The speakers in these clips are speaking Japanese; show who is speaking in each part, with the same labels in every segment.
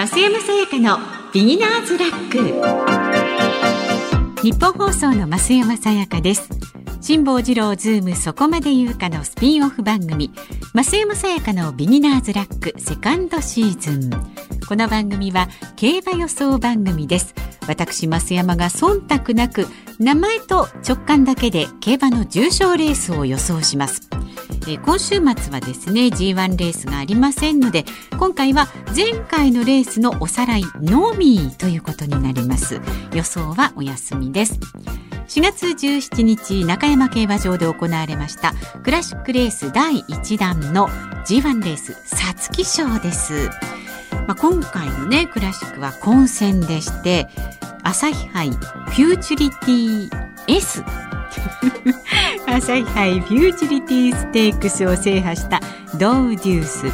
Speaker 1: 増山さやかのビギナーズラック。ニッポン放送の増山さやかです。辛坊治郎ズームそこまで言うかのスピンオフ番組。増山さやかのビギナーズラックセカンドシーズン。この番組は競馬予想番組です。私増山が忖度なく名前と直感だけで競馬の重賞レースを予想します。え今週末はですね G1 レースがありませんので今回は前回のレースのおさらいのみということになります。予想はお休みです。4月17日中山競馬場で行われましたクラシックレース第1弾の G1 レース皐月賞です、まあ、今回のねクラシックは混戦でして朝日杯フューチュリティ S 朝日杯フューチュリティステークスを制覇したドウデュース。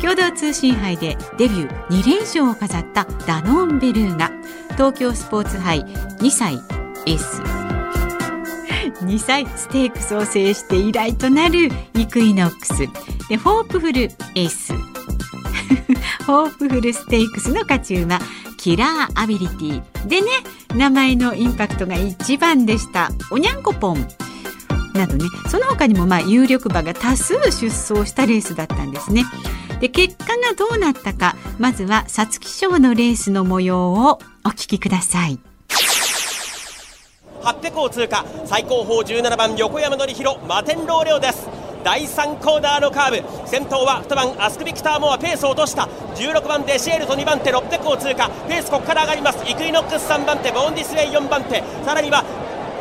Speaker 1: 共同通信杯でデビュー2連勝を飾ったダノンベルーガ。東京スポーツ杯2歳 S 2歳ステークスを制して以来となるイクイノックス。でホープフル S ホープフルステークスの勝ち馬キラーアビリティ。でね名前のインパクトが一番でした。おにゃんこぽん。などねその他にもまあ有力馬が多数出走したレースだったんですね。で結果がどうなったかまずは皐月賞のレースの模様をお聞きください。
Speaker 2: 800を通過最高峰17番横山典弘マテンローレオです。第3コーナーのカーブ。先頭は2番アスクビクターモアペースを落とした。16番デシエルと2番手600を通過。ペースここから上がります。イクイノックス3番手ボーンディスウェイ4番手。さらには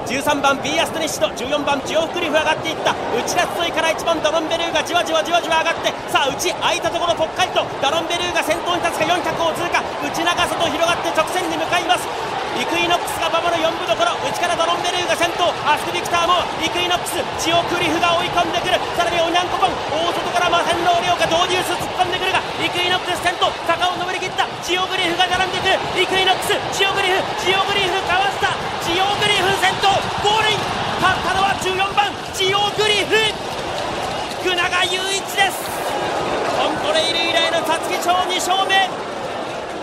Speaker 2: 13番ビーアストニッシュと14番ジオフクリフ上がっていった。内ラストイから1番ダノンベルーがじわじわじわじわ上がってさあ内空いたところぽっかりとダノンベルーが先頭に立つか400を通過。内長さと広がって直線に向かいます。イクイノックスが守る4分どころ。内からドロンベルーが先頭。アスクビクターもイクイノックス。ジオクリフが追い込んでくる。さらにオニャンコポン。大外からマセンローレオがドーデュース突っ込んでくるがイクイノックス先頭。ジオグリフが並んでいくイクイノックス。ジオグリフ。ジオグリフかわした。ジオグリフ先頭。ゴールイン。勝ったのは14番。ジオグリフ。福永雄一です。コントレイル以来の皐月賞2勝目。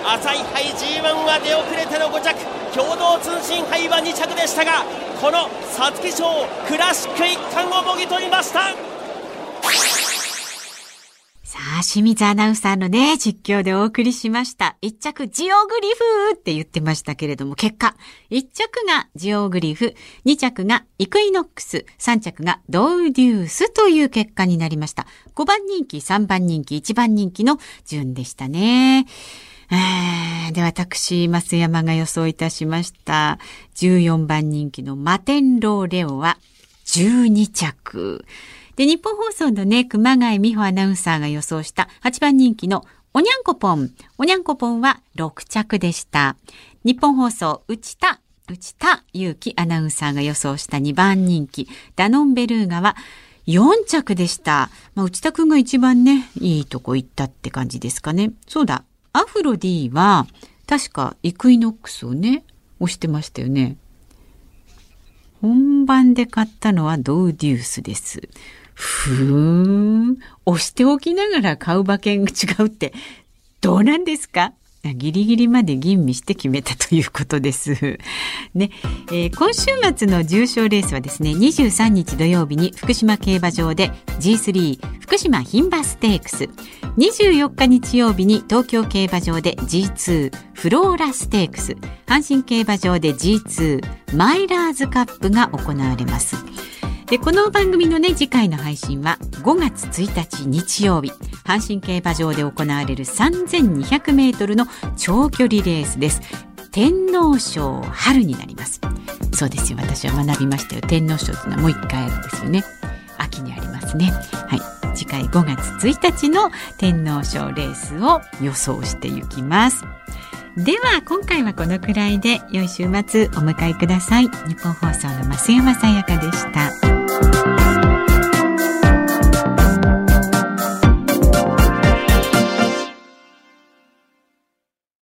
Speaker 2: 朝日杯 G1 は出遅れての5着。共同通信杯は2着でしたがこの皐月賞クラシック1冠をもぎ取りました。
Speaker 1: あ、清水アナウンサーのね、実況でお送りしました。一着ジオグリフって言ってましたけれども、結果、一着がジオグリフ、二着がイクイノックス、三着がドウデュースという結果になりました。5番人気、3番人気、1番人気の順でしたね。えー、で、私、増山が予想いたしました。14番人気のマテンローレオは12着。で、日本放送のね、熊谷美穂アナウンサーが予想した8番人気のおにゃんこぽん。おにゃんこぽんは6着でした。日本放送、内田、内田祐樹アナウンサーが予想した2番人気、ダノンベルーガは4着でした。まあ、内田くんが一番ね、いいとこ行ったって感じですかね。そうだ。アフロディは、確かイクイノックスをね、押してましたよね。本番で買ったのはドウデュースです。ふーん。押しておきながら買う馬券が違うって、どうなんですか？ギリギリまで吟味して決めたということです。ね、えー、今週末の重賞レースはですね、23日土曜日に福島競馬場で G3 福島牝馬ステークス、24日日曜日に東京競馬場で G2 フローラステークス、阪神競馬場で G2 マイラーズカップが行われます。でこの番組のね次回の配信は5月1日日曜日阪神競馬場で行われる3200メートルの長距離レースです。天皇賞春になります。そうですよ。私は学びましたよ。天皇賞というのはもう一回あるんですよね。秋にありますね。はい。次回5月1日の天皇賞レースを予想していきます。では今回はこのくらいで良い週末お迎えください。日本放送の増山さやかでした。